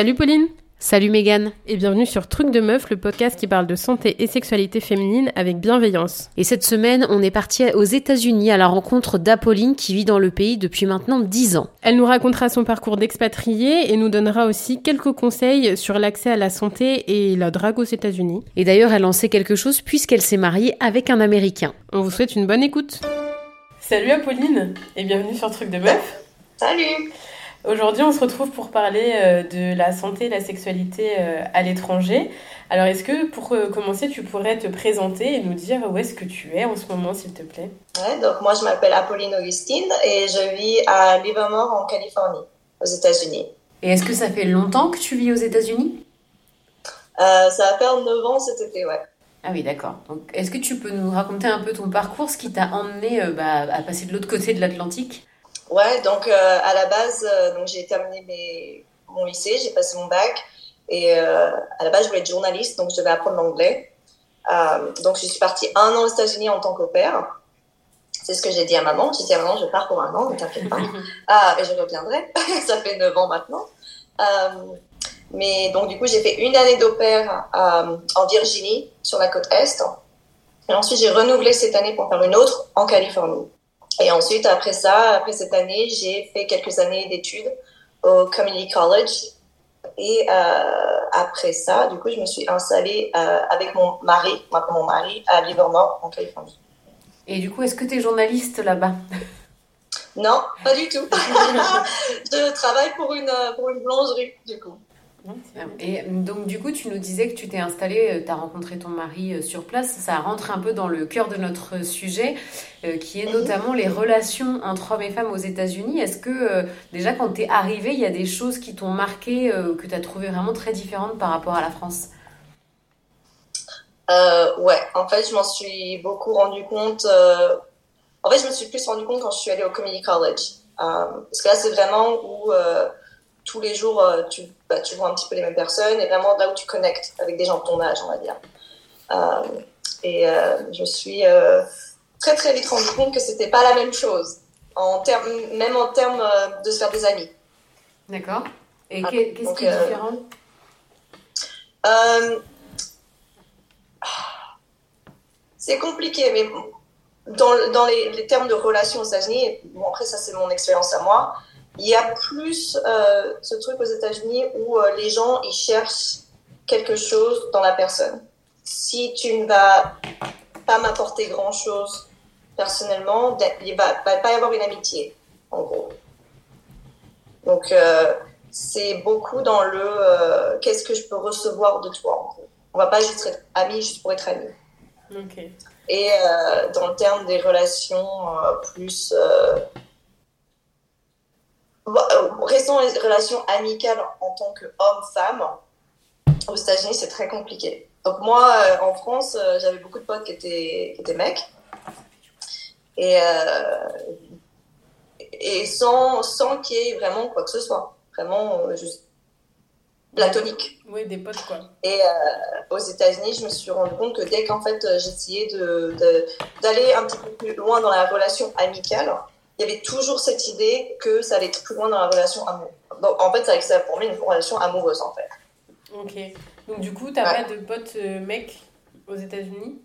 Salut Pauline Salut Megan Et bienvenue sur Truc de Meuf, le podcast qui parle de santé et sexualité féminine avec bienveillance. Et cette semaine, on est parti aux États-Unis à la rencontre d'Apolline qui vit dans le pays depuis maintenant 10 ans. Elle nous racontera son parcours d'expatriée et nous donnera aussi quelques conseils sur l'accès à la santé et la drague aux États-Unis. Et d'ailleurs, elle en sait quelque chose puisqu'elle s'est mariée avec un Américain. On vous souhaite une bonne écoute. Salut Apolline et bienvenue sur Truc de Meuf. Salut Aujourd'hui, on se retrouve pour parler euh, de la santé et la sexualité euh, à l'étranger. Alors, est-ce que pour euh, commencer, tu pourrais te présenter et nous dire où est-ce que tu es en ce moment, s'il te plaît? Ouais, donc moi, je m'appelle Apolline Augustine et je vis à Livermore, en Californie, aux États-Unis. Et est-ce que ça fait longtemps que tu vis aux États-Unis? Ça va faire 9 ans cet été, ouais. Ah oui, d'accord. Donc, est-ce que tu peux nous raconter un peu ton parcours, ce qui t'a emmené bah, à passer de l'autre côté de l'Atlantique? Ouais, donc euh, à la base, euh, donc j'ai terminé mes, mon lycée, j'ai passé mon bac et euh, à la base je voulais être journaliste, donc je devais apprendre l'anglais. donc je suis partie un an aux États-Unis en tant qu'opère. C'est ce que j'ai dit à maman. J'ai dit à maman, je pars pour un an, ne t'inquiète pas. ah, et je reviendrai. Ça fait 9 ans maintenant. mais donc du coup, j'ai fait une année d'opère en Virginie, sur la côte est. Et ensuite, j'ai renouvelé cette année pour faire une autre en Californie. Et ensuite, après ça, après cette année, j'ai fait quelques années d'études au Community College. Et euh, après ça, du coup, je me suis installée euh, avec mon mari, mon mari, à Livermore, en Californie. Et du coup, est-ce que tu es journaliste là-bas? Non, pas du tout. je travaille pour une, pour une boulangerie, du coup. Et donc, du coup, tu nous disais que tu t'es installée, euh, tu as rencontré ton mari euh, sur place. Ça rentre un peu dans le cœur de notre sujet, euh, qui est notamment les relations entre hommes et femmes aux États-Unis. Est-ce que, déjà, quand tu es arrivée, il y a des choses qui t'ont marqué, que tu as trouvé vraiment très différentes par rapport à la France? Ouais, en fait, je m'en suis beaucoup rendu compte. En fait, je me suis plus rendu compte quand je suis allée au Community College. parce que là, c'est vraiment où tous les jours, euh, tu, bah, tu vois un petit peu les mêmes personnes et vraiment là où tu connectes avec des gens de ton âge, on va dire. Euh, et euh, je suis très très vite rendu compte que c'était pas la même chose, en termes, même en termes de se faire des amis. D'accord. Et ah, qu'est-ce qui est différent? C'est compliqué, mais dans, dans les, les, termes de relations aux États-Unis, bon après ça c'est mon expérience à moi, il y a plus euh, ce truc aux États-Unis où euh, les gens ils cherchent quelque chose dans la personne. Si tu ne vas pas m'apporter grand chose personnellement, il va, va pas y avoir une amitié, en gros. Donc euh, c'est beaucoup dans le qu'est-ce que je peux recevoir de toi. En gros. On va pas juste être amis juste pour être amis. Et dans le terme des relations plus restons les relations amicales en tant qu'homme-femme. Aux États-Unis, c'est très compliqué. Donc moi, euh, en France, euh, j'avais beaucoup de potes qui étaient, qui étaient mecs. Et, et sans, sans qu'il y ait vraiment quoi que ce soit. Vraiment juste platonique. Oui, des potes quoi. Et aux États-Unis, je me suis rendu compte que dès qu'en fait j'essayais d'aller de, d'aller un petit peu plus loin dans la relation amicale, il y avait toujours cette idée que ça allait être plus loin dans la relation amoureuse. Donc, en fait, c'est ça pour moi une relation amoureuse, en fait. Ok. Donc, du coup, t'as pas de potes euh, mecs aux États-Unis?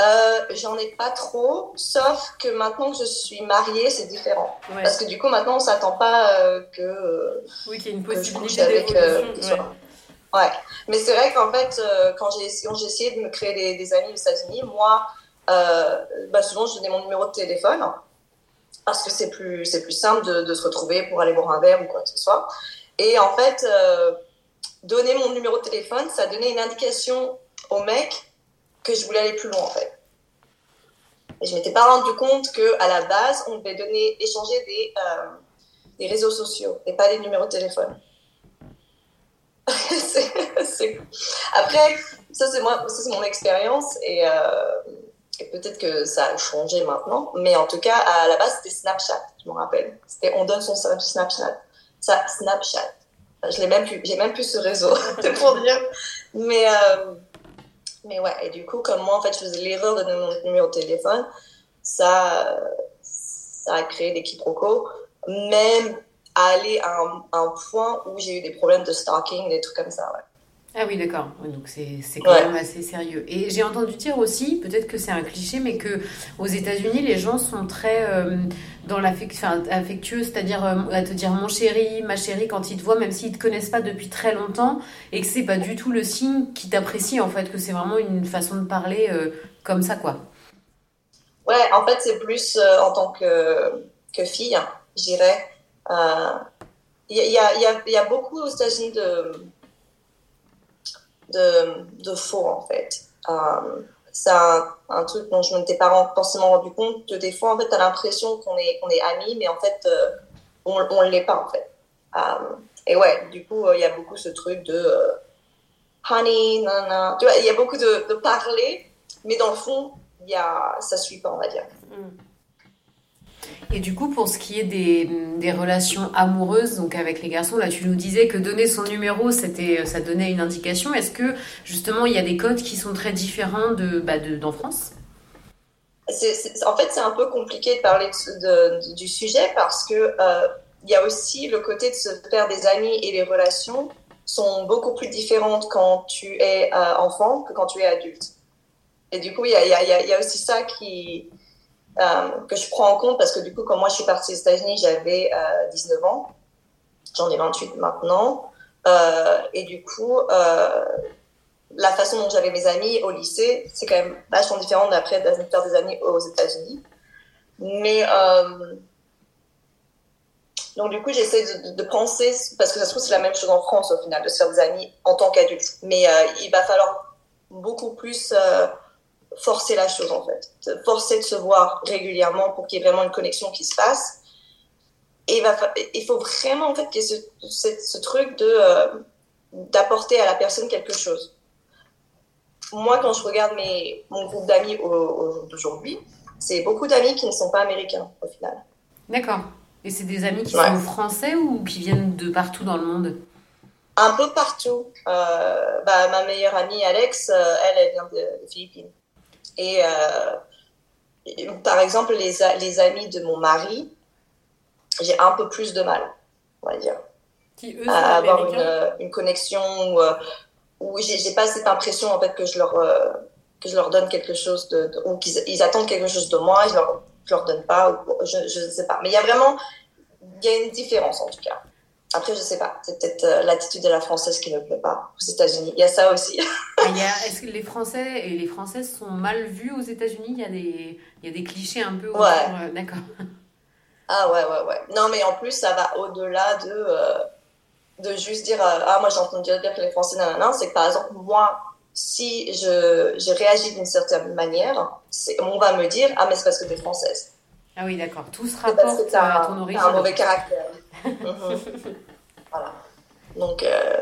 Euh, J'en ai pas trop, sauf que maintenant que je suis mariée, c'est différent. Parce que du coup, maintenant, on s'attend pas euh, que. oui, qu'il y ait une possibilité avec. ouais. Mais c'est vrai qu'en fait, quand j'ai essayé de me créer des, des amis aux États-Unis, moi, bah, souvent, je donnais mon numéro de téléphone parce que c'est plus, c'est plus simple de, se retrouver pour aller boire un verre ou quoi que ce soit. Et en fait, euh, donner mon numéro de téléphone, ça donnait une indication au mec que je voulais aller plus loin en fait. Et je m'étais pas rendu compte que à la base, on devait donner, échanger des, euh, des réseaux sociaux et pas des numéros de téléphone. Après, ça c'est moi, ça c'est mon expérience et euh, peut-être que ça a changé maintenant, mais en tout cas, à la base, c'était Snapchat, je me rappelle. C'était on donne son Snapchat. Ça, Snapchat. Je l'ai même plus, j'ai même plus ce réseau, pour dire. Mais, euh, mais ouais, et du coup, comme moi, en fait, je faisais l'erreur de donner mon numéro de téléphone, ça, ça a créé des quiproquos. Même aller à un, point où j'ai eu des problèmes de stalking, des trucs comme ça. Ah oui, d'accord. donc c'est quand même assez sérieux. Et j'ai entendu dire aussi, peut-être que c'est un cliché, mais que aux États-Unis, les gens sont très euh, dans l'affectueux, affectueux, c'est-à-dire euh, à te dire mon chéri, ma chérie quand ils te voient, même s'ils te connaissent pas depuis très longtemps, et que c'est pas du tout le signe qui t'apprécie en fait, que c'est vraiment une façon de parler euh, comme ça, quoi. Ouais, en fait, c'est plus en tant que, que fille, je dirais. Il y, a, y, a, y a beaucoup aux États-Unis de de, faux, en fait. Euh, c'est un, truc dont je ne m'étais pas forcément rendu compte. Des fois, en fait, tu as l'impression qu'on est, est amis, mais en fait, euh, on ne l'est pas, en fait. Euh, et ouais, du coup, il y a beaucoup ce truc de honey, nanana. Tu vois, il y a beaucoup de, de, parler, mais dans le fond, y a, ça ne suit pas, on va dire. Mm. Et du coup, pour ce qui est des, relations amoureuses, donc avec les garçons, là, tu nous disais que donner son numéro, c'était, ça donnait une indication. Est-ce que justement, il y a des codes qui sont très différents de, bah, de d'en France? En fait, c'est un peu compliqué de parler du sujet parce que euh, y a aussi le côté de se faire des amis et les relations sont beaucoup plus différentes quand tu es euh, enfant que quand tu es adulte. Et du coup, il y a, aussi ça qui, euh, que je prends en compte parce que du coup, quand moi je suis partie aux États-Unis, j'avais 19 euh, ans. J'en ai 28 maintenant. Euh, et du coup, la façon dont j'avais mes amis au lycée, c'est quand même vachement différent d'après de faire des amis aux États-Unis. Mais donc du coup, j'essaie de, penser, parce que ça se trouve c'est la même chose en France au final, de se faire des amis en tant qu'adulte. Mais il va falloir beaucoup plus forcer la chose en fait, forcer de se voir régulièrement pour qu'il y ait vraiment une connexion qui se fasse. Et il, va, il faut vraiment en fait qu'il y ait ce, ce, truc de euh, d'apporter à la personne quelque chose. Moi, quand je regarde mes, mon groupe d'amis aujourd'hui, c'est beaucoup d'amis qui ne sont pas américains au final. D'accord. Et c'est des amis qui sont français ou qui viennent de partout dans le monde? Un peu partout. Euh, bah, ma meilleure amie Alex, euh, elle, elle vient des Philippines. Et, euh, par exemple, les, les amis de mon mari, j'ai un peu plus de mal, on va dire. Qui, eux, à avoir une, une, connexion où, euh, où j'ai pas cette impression en fait que je leur euh, que je leur donne quelque chose de, ou qu'ils ils attendent quelque chose de moi, je leur je leur donne pas, je ne sais pas. Mais il y a vraiment il y a une différence en tout cas. Après, je sais pas. C'est peut-être euh, l'attitude de la française qui ne plaît pas aux États-Unis. Il y a ça aussi. Ah, est-ce que les Français et les Françaises sont mal vus aux États-Unis? Il, y a des... il y a des clichés un peu. Ouais. Euh, d'accord. Ah ouais, ouais, ouais. Non, mais en plus, ça va au-delà de, euh, de juste dire Ah, moi j'ai entendu dire que les Français, non, C'est que par exemple, moi, si je, je réagis d'une certaine manière, on va me dire Ah, mais c'est parce que tu es française. Ah oui, d'accord. Tout se rapporte à ton origine. un mauvais caractère. Mhm. voilà. Donc, euh,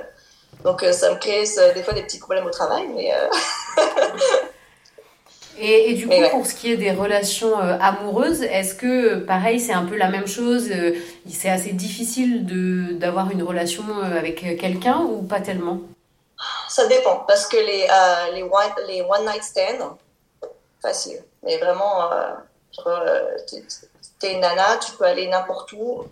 donc euh, ça me crée des fois des petits problèmes au travail, mais. Euh, et, et, du coup, pour ce qui est des relations amoureuses, est-ce que, pareil, c'est un peu la même chose C'est assez difficile d'avoir une relation avec quelqu'un ou pas tellement? Ça dépend, parce que les, les, one, les one night stands, facile. Mais vraiment, t'es une nana, tu peux aller n'importe où.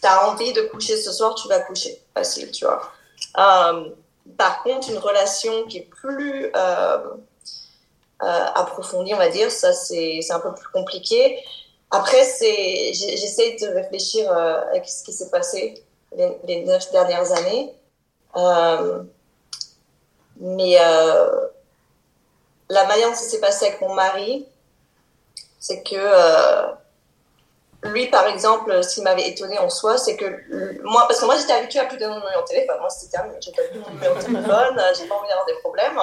T'as envie de coucher ce soir, tu vas coucher. Facile, tu vois. Euh, par contre, une relation qui est plus euh, approfondie, on va dire, ça c'est un peu plus compliqué. Après, j'essaie de réfléchir à ce qui s'est passé les, neuf dernières années. mais la manière dont ça s'est passé avec mon mari, c'est que euh, lui, par exemple, ce qui m'avait étonné en soi, c'est que moi, parce que moi j'étais habituée à plus de mon numéro de téléphone, moi c'était terminé, j'ai pas plus de numéro de téléphone, euh, j'ai pas envie d'avoir des problèmes.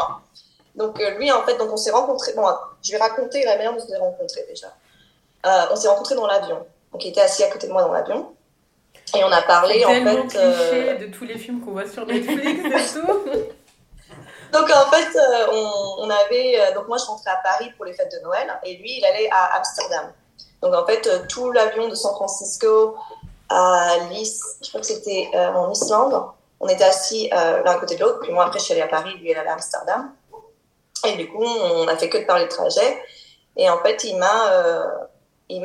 Donc euh, lui, en fait, donc on s'est rencontrés, bon, je vais raconter la manière dont on s'est rencontrés déjà. on s'est rencontrés dans l'avion, donc il était assis à côté de moi dans l'avion. Et on a parlé en fait. cliché de tous les films qu'on voit sur Netflix et tout. Donc en fait, euh, on, avait. Euh, donc moi, je rentrais à Paris pour les fêtes de Noël et lui, il allait à Amsterdam. Donc en fait, euh, tout l'avion de San Francisco à Lys, je crois que c'était en Islande, on était assis l'un à côté de l'autre. Puis moi, après, je suis allée à Paris, lui, il allait à Amsterdam. Et du coup, on a fait que de parler de trajet. Et en fait, il m'a,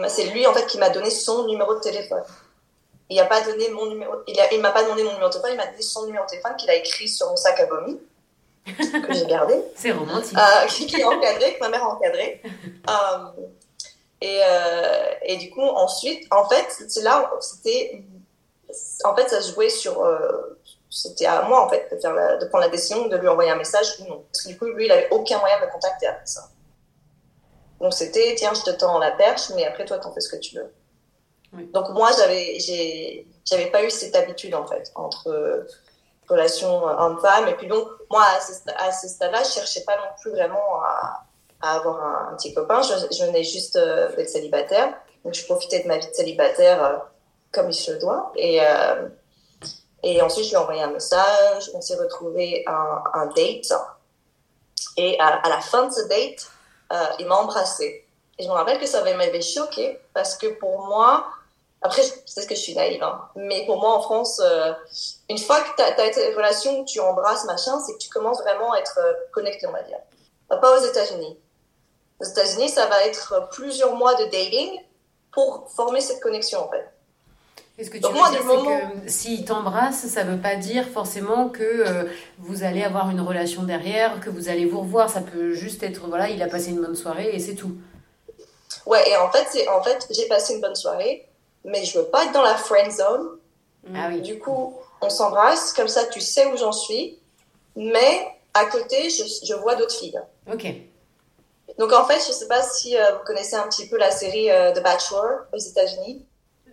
c'est lui en fait qui m'a donné son numéro de téléphone. Il a pas donné mon numéro, il, il m'a pas demandé mon numéro de téléphone, il m'a donné son numéro de téléphone qu'il a écrit sur mon sac à vomi que j'ai gardé. C'est romantique. Euh, qui est encadré, que ma mère a encadré. Euh, et, euh, et du coup, ensuite, en fait, c'est là, c'était, en fait, ça se jouait sur, c'était à moi, en fait, de, faire la, de prendre la décision de lui envoyer un message ou non. Parce que du coup, lui, il avait aucun moyen de me contacter après ça. Donc c'était, tiens, je te tends la perche, mais après, toi, t'en fais ce que tu veux. Oui. Donc moi, j'avais, j'ai, j'avais pas eu cette habitude, en fait, entre euh, relations homme-femme. Et puis donc, moi, à ce, stade-là, je cherchais pas non plus vraiment à, avoir un, petit copain. Je, je venais juste euh, d'être célibataire. Donc, je profitais de ma vie de célibataire euh, comme il se doit. Et, euh, et ensuite, je lui ai envoyé un message. On s'est retrouvé un, un date. Et à, à, la fin de ce date, euh, il m'a embrassé. Et je me rappelle que ça m'avait choqué parce que pour moi, après, c'est que je suis naïve, hein, mais pour moi en France, euh, une fois que tu as, as une relation, tu embrasses, machin, c'est que tu commences vraiment à être connecté, on va dire. Pas aux États-Unis. Aux États-Unis, ça va être plusieurs mois de dating pour former cette connexion, en fait. Est-ce que tu Donc, veux moi, dire moment... que s'il t'embrasse, ça ne veut pas dire forcément que euh, vous allez avoir une relation derrière, que vous allez vous revoir. Ça peut juste être, voilà, il a passé une bonne soirée et c'est tout. Ouais, et en fait, en fait j'ai passé une bonne soirée, mais je veux pas être dans la friend zone. Ah oui. Du coup, on s'embrasse, comme ça, tu sais où j'en suis, mais à côté, je, je vois d'autres filles. Ok. Donc en fait, je sais pas si euh, vous connaissez un petit peu la série euh, The Bachelor aux États-Unis.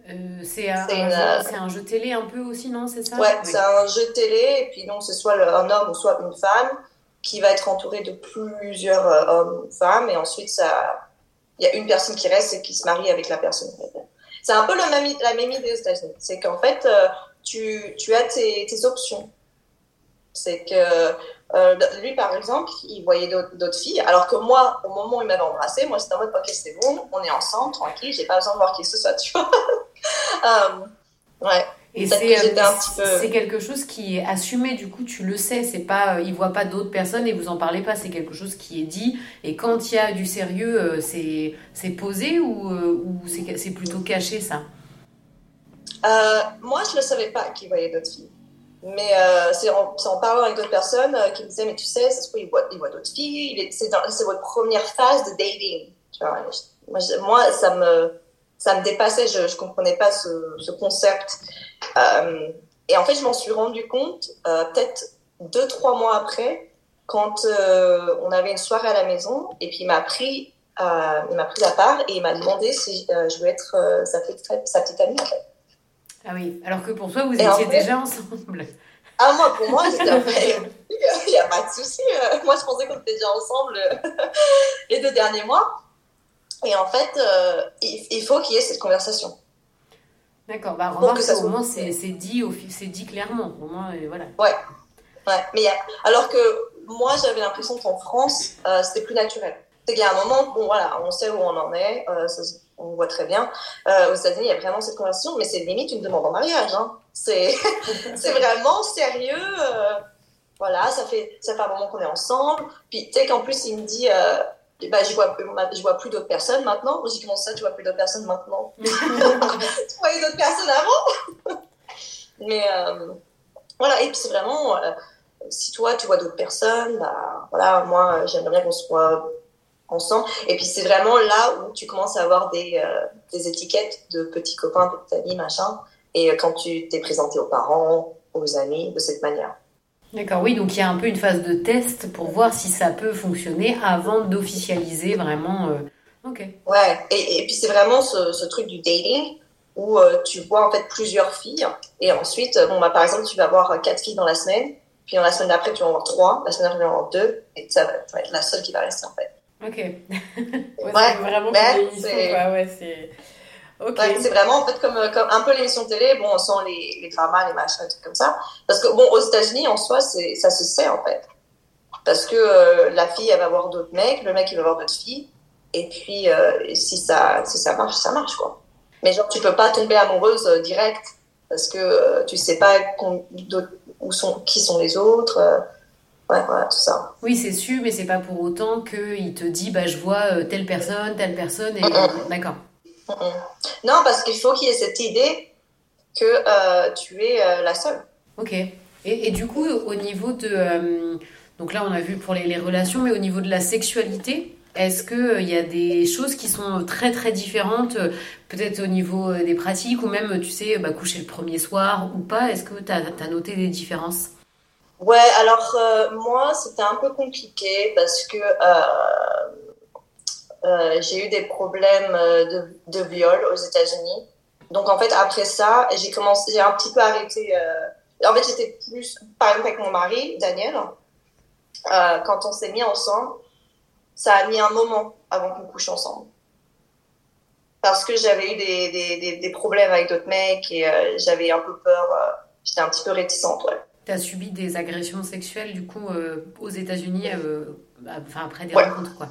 Euh, c'est un, un, un, jeu télé un peu aussi, non C'est ça? Ouais, oui. c'est un jeu télé, et puis donc c'est soit un homme ou soit une femme qui va être entouré de plusieurs hommes ou femmes, et ensuite ça, il y a une personne qui reste et qui se marie avec la personne. C'est un peu la même idée aux États-Unis. C'est qu'en fait, euh, tu, as tes, options. C'est que euh, lui, par exemple, il voyait d'autres filles, alors que moi, au moment où il m'avait embrassé, moi, c'était en mode, ok, c'est bon, on est ensemble, tranquille, j'ai pas besoin de voir qui que ce soit, tu vois. um, ouais. Et c'est peu... quelque chose qui est assumé, du coup, tu le sais, c'est pas, il voit pas d'autres personnes et vous en parlez pas, c'est quelque chose qui est dit. Et quand il y a du sérieux, euh, c'est posé ou, euh, ou c'est plutôt caché, ça? Euh, Moi, je ne savais pas qu'il voyait d'autres filles. Mais euh, c'est en, en, parlant avec d'autres personnes euh, qui me disaient, mais tu sais, ça se trouve, il voit, d'autres filles, c'est votre première phase de dating. Tu vois, moi, je, moi, ça me, ça me dépassait, je ne comprenais pas ce, ce concept. Euh, et en fait, je m'en suis rendu compte euh, peut-être deux, trois mois après, quand euh, on avait une soirée à la maison, et puis il m'a pris, il m'a pris à part et il m'a demandé si je voulais être sa, petite, sa petite amie, en fait. Ah oui, alors que pour toi, vous et étiez fait, déjà ensemble. Ah, moi, pour moi, j'étais il n'y a pas de souci. Moi, je pensais qu'on était déjà ensemble les deux derniers mois. Et en fait, euh, il, faut qu'il y ait cette conversation. D'accord, bah, remarque que ça au moins, c'est dit, dit clairement. Au moins, et voilà. Ouais. ouais. Mais a, alors que moi, j'avais l'impression qu'en France, euh, c'était plus naturel. C'est qu'il y a un moment, bon, voilà, on sait où on en est. Euh, ça, on voit très bien. Euh, aux États-Unis, il y a vraiment cette conversation, mais c'est limite une demande en mariage. Hein. C'est vraiment sérieux. Euh, voilà, ça fait, ça fait un moment qu'on est ensemble. Puis, tu sais qu'en plus, il me dit, euh, bah, je vois, je vois plus d'autres personnes maintenant. J'ai comment ça, tu vois plus d'autres personnes maintenant Tu voyais d'autres personnes avant Mais euh, voilà, et puis c'est vraiment, euh, si toi, tu vois d'autres personnes, bah, voilà, moi, j'aimerais bien qu'on soit ensemble. Et puis c'est vraiment là où tu commences à avoir des, euh, des étiquettes de petits copains, de ta vie, machin. Et quand tu t'es présenté aux parents, aux amis, de cette manière. D'accord, oui, donc il y a un peu une phase de test pour voir si ça peut fonctionner avant d'officialiser vraiment. Euh... Ok. Ouais, et, et puis c'est vraiment ce, ce, truc du dating où euh, tu vois en fait plusieurs filles et ensuite, bon, bah, par exemple, tu vas voir quatre filles dans la semaine, puis dans la semaine d'après, tu vas en voir trois, la semaine d'après, tu vas en voir deux, et ça va, ça va être la seule qui va rester en fait. Ok. ouais, ouais vraiment mais c'est ouais, c'est. Okay. Ouais, c'est vraiment en fait comme, comme un peu l'émission télé, bon, sans les, les dramas, les machins, trucs comme ça. Parce que bon, aux États-Unis, en soi, c'est, ça se sait en fait. Parce que euh, la fille, elle va voir d'autres mecs, le mec, il va voir d'autres filles. Et puis, euh, si, ça, si ça marche, ça marche quoi. Mais genre, tu peux pas tomber amoureuse euh, direct parce que euh, tu sais pas où sont, qui sont les autres. Euh, Ouais, voilà, tout ça. Oui, c'est sûr, mais c'est pas pour autant qu'il te dit, bah, je vois euh, telle personne, telle personne, et d'accord. Mm -hmm. Non, parce qu'il faut qu'il y ait cette idée que tu es la seule. Ok. Et, et, du coup, au niveau de... donc là, on a vu pour les, les relations, mais au niveau de la sexualité, est-ce qu'il euh, y a des choses qui sont très très différentes, euh, peut-être au niveau euh, des pratiques ou même, tu sais, bah, coucher le premier soir ou pas? Est-ce que tu as, noté des différences? Ouais, alors moi, c'était un peu compliqué parce que j'ai eu des problèmes de, de viol aux États-Unis. Donc en fait, après ça, j'ai commencé, j'ai un petit peu arrêté. En fait, j'étais plus, par exemple, avec mon mari, Daniel, quand on s'est mis ensemble ça a mis un moment avant qu'on couche ensemble. Parce que j'avais eu des, des, des, problèmes avec d'autres mecs et euh, j'avais un peu peur. Euh, j'étais un petit peu réticente, ouais. Tu as subi des agressions sexuelles, du coup, euh, aux États-Unis, enfin, après des rencontres, quoi.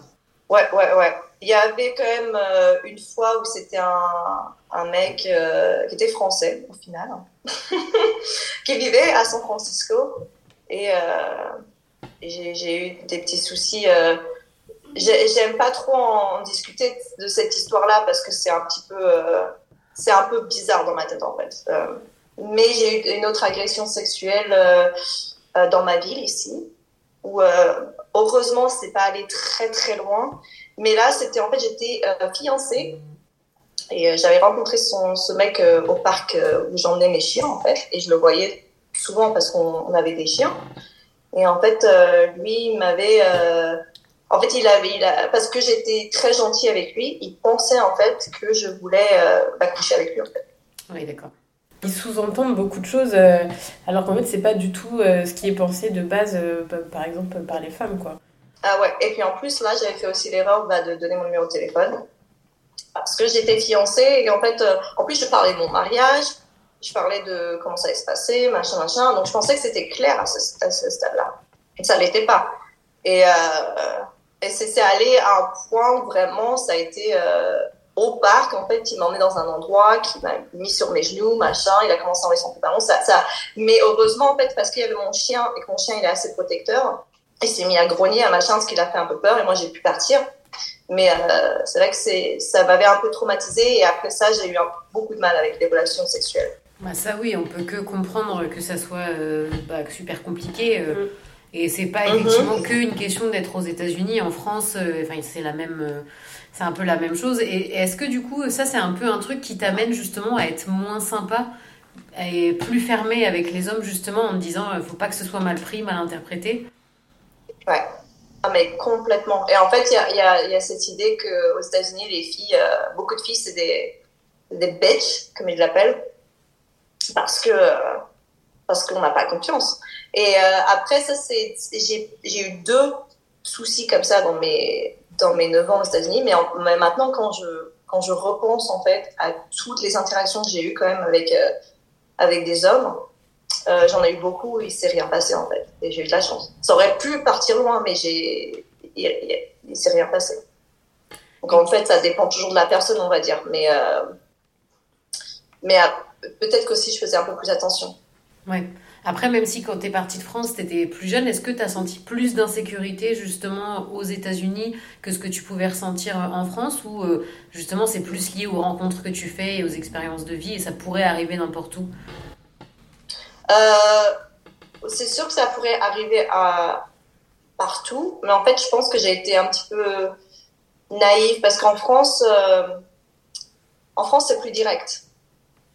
Ouais, ouais, ouais. Il y avait quand même une fois où c'était un, un mec qui était français, au final, qui vivait à San Francisco. Et j'ai eu des petits soucis j'aime pas trop en discuter de cette histoire-là parce que c'est un petit peu, euh, c'est un peu bizarre dans ma tête en fait. Euh, mais j'ai eu une autre agression sexuelle euh, dans ma ville ici, où heureusement c'est pas allé très très loin. Mais là, c'était en fait j'étais fiancée et j'avais rencontré son, ce mec au parc où j'emmenais mes chiens en fait, et je le voyais souvent parce qu'on avait des chiens. Et en fait, lui m'avait en fait, il avait, il a, parce que j'étais très gentille avec lui, il pensait en fait que je voulais euh, bah, coucher avec lui en fait. Oui, d'accord. Ils sous-entendent beaucoup de choses, euh, alors qu'en fait, c'est pas du tout euh, ce qui est pensé de base, par exemple, par les femmes, quoi. Ah ouais, et puis en plus, là, j'avais fait aussi l'erreur bah, de donner mon numéro de téléphone. Parce que j'étais fiancée, et en fait, en plus, je parlais de mon mariage, je parlais de comment ça allait se passer, machin, machin. Donc, je pensais que c'était clair à ce, stade-là. Et ça l'était pas. Et, et c'est allé à un point où vraiment, ça a été euh, au parc. En fait, il m'a emmené dans un endroit, qui m'a mis sur mes genoux, machin. Il a commencé à enlever son pantalon. Ça, ça... Mais heureusement, en fait, parce qu'il y avait mon chien et que mon chien, il est assez protecteur, il s'est mis à grogner, à machin, ce qui l'a fait un peu peur. Et moi, j'ai pu partir. Mais euh, c'est vrai que ça m'avait un peu traumatisé. Et après ça, j'ai eu beaucoup de mal avec les relations sexuelles. Bah ça oui, on peut que comprendre que ça soit euh, bah, super compliqué. Mm. Et c'est pas mhm. effectivement qu'une question d'être aux États-Unis, en France, euh, enfin c'est la même, euh, c'est un peu la même chose. Et, est-ce que du coup, ça c'est un peu un truc qui t'amène justement à être moins sympa et plus fermé avec les hommes justement en te disant, il euh, faut pas que ce soit mal pris, mal interprété? Ouais. Mais complètement. Et en fait, il y a, cette idée qu'aux États-Unis, les filles, beaucoup de filles, c'est des, des bitches, comme ils l'appellent, parce que parce qu'on n'a pas confiance. Et euh, après, ça, c'est, j'ai, eu deux soucis comme ça dans mes, dans mes 9 ans aux États-Unis. Mais, maintenant, quand je, quand je repense en fait à toutes les interactions que j'ai eues quand même avec, euh, avec des hommes, euh, j'en ai eu beaucoup et il s'est rien passé en fait. Et j'ai eu de la chance. Ça aurait pu partir loin, mais j'ai, il, il, s'est rien passé. Donc en fait, ça dépend toujours de la personne, on va dire. Mais, mais peut-être qu'aussi je faisais un peu plus attention. Ouais. Après, même si quand tu es partie de France, tu étais plus jeune, est-ce que tu as senti plus d'insécurité justement aux États-Unis que ce que tu pouvais ressentir en France ou euh, justement c'est plus lié aux rencontres que tu fais et aux expériences de vie et ça pourrait arriver n'importe où? Euh, C'est sûr que ça pourrait arriver à partout, mais en fait, je pense que j'ai été un petit peu naïve parce qu'en France, euh, France, c'est plus direct.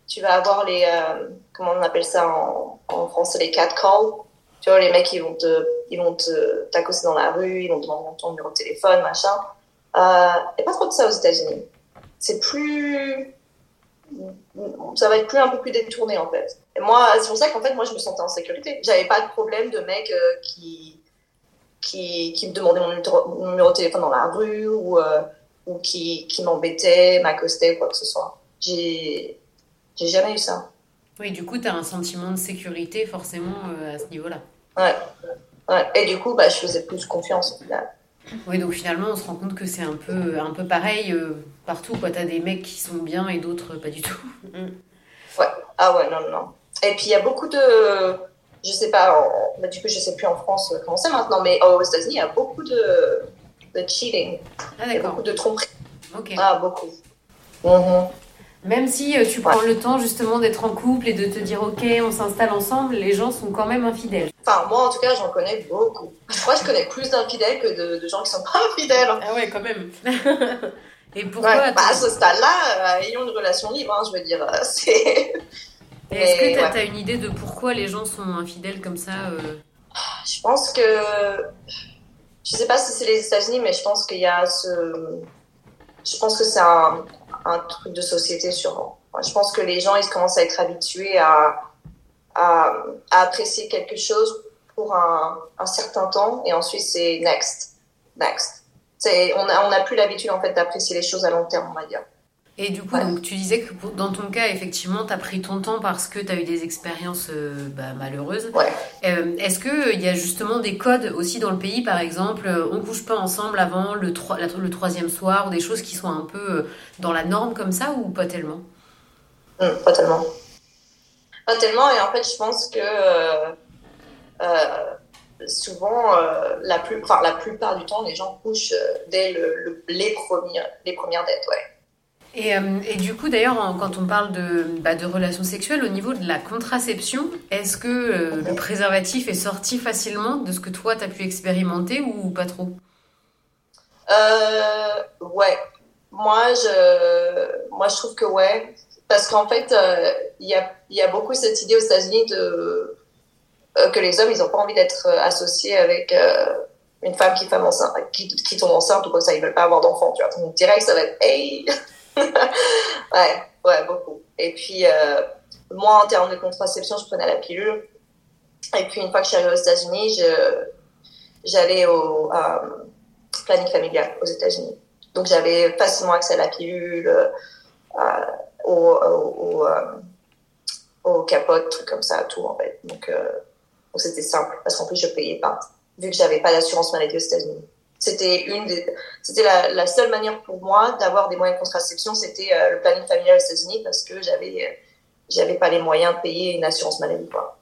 Tu vas avoir les, euh, comment on appelle ça en, en français, les cat calls. Tu vois, les mecs, ils vont te, ils vont te, t'accoster dans la rue, ils vont te demander ton numéro de téléphone, machin. Euh, et pas trop de ça aux États-Unis. C'est plus, ça va être plus un peu plus détourné en fait. Et moi, c'est pour ça qu'en fait, moi, je me sentais en sécurité. J'avais pas de problème de mecs euh, qui, qui, qui me demandaient mon numéro, de téléphone dans la rue ou, euh, ou qui, qui m'embêtaient, m'accostaient quoi que ce soit. J'ai, j'ai jamais eu ça. Oui, du coup, tu as un sentiment de sécurité forcément euh, à ce niveau-là. Ouais. ouais. Et du coup, bah, je faisais plus confiance au final. Oui, donc finalement, on se rend compte que c'est un peu, un peu pareil euh, partout. Tu as des mecs qui sont bien et d'autres pas du tout. Ouais. Ah ouais, non, non. Et puis, il y a beaucoup de... Je sais pas, bah, du coup, je sais plus en France comment c'est maintenant, mais aux États-Unis, il y a beaucoup de, de cheating. Ah, d'accord. Beaucoup de tromperie. Ok. Ah, beaucoup. Mm Même si tu prends le temps justement d'être en couple et de te dire ok, on s'installe ensemble, les gens sont quand même infidèles. Enfin, moi en tout cas, j'en connais beaucoup. Je crois que je connais plus d'infidèles que de, de, gens qui sont pas infidèles. Ah ouais, quand même. et pourquoi bah, À ce stade-là, ayons une relation libre, hein, je veux dire. C'est. Est-ce que tu as, une idée de pourquoi les gens sont infidèles comme ça Je pense que je sais pas si c'est les États-Unis, mais je pense qu'il y a ce. Je pense que c'est un, un, truc de société sûrement. Je pense que les gens, ils commencent à être habitués à, à, apprécier quelque chose pour un, un certain temps et ensuite c'est next, next. On n'a on plus l'habitude en fait d'apprécier les choses à long terme, on va dire. Et du coup, donc, tu disais que dans ton cas, effectivement, tu as pris ton temps parce que tu as eu des expériences euh, bah, malheureuses. Ouais. Euh, Est-ce qu'il euh, y a justement des codes aussi dans le pays, par exemple, on couche pas ensemble avant le, le troisième soir, ou des choses qui sont un peu dans la norme comme ça, ou pas tellement? Hum, Pas tellement. Pas tellement, et en fait, je pense que souvent, la, plus, la plupart du temps, les gens couchent dès le, les, premières, les premières dettes, ouais. Et, euh, et, du coup, d'ailleurs, quand on parle de, bah, de, relations sexuelles, au niveau de la contraception, est-ce que euh, le préservatif est sorti facilement de ce que toi, tu as pu expérimenter ou pas trop? Euh, Ouais. Moi je, moi, je trouve que ouais. Parce qu'en fait, euh, il y, a, beaucoup cette idée aux États-Unis de, que les hommes, ils n'ont pas envie d'être associés avec une femme qui, tombe enceinte ou comme ça, ils veulent pas avoir d'enfant. Tu vois. Donc, direct, ça va être hey ouais, ouais, beaucoup. Et puis, euh, moi, en termes de contraception, je prenais la pilule. Et puis, une fois que je suis arrivée aux États-Unis, j'allais au euh, planning familial aux États-Unis. Donc, j'avais facilement accès à la pilule, euh, au, au, capote, trucs comme ça, tout en fait. Donc, c'était simple parce qu'en plus, je payais pas, vu que j'avais pas d'assurance maladie aux États-Unis. C'était une c'était la, la, seule manière pour moi d'avoir des moyens de contraception, c'était euh, le planning familial aux États-Unis parce que j'avais euh, j'avais pas les moyens de payer une assurance maladie quoi.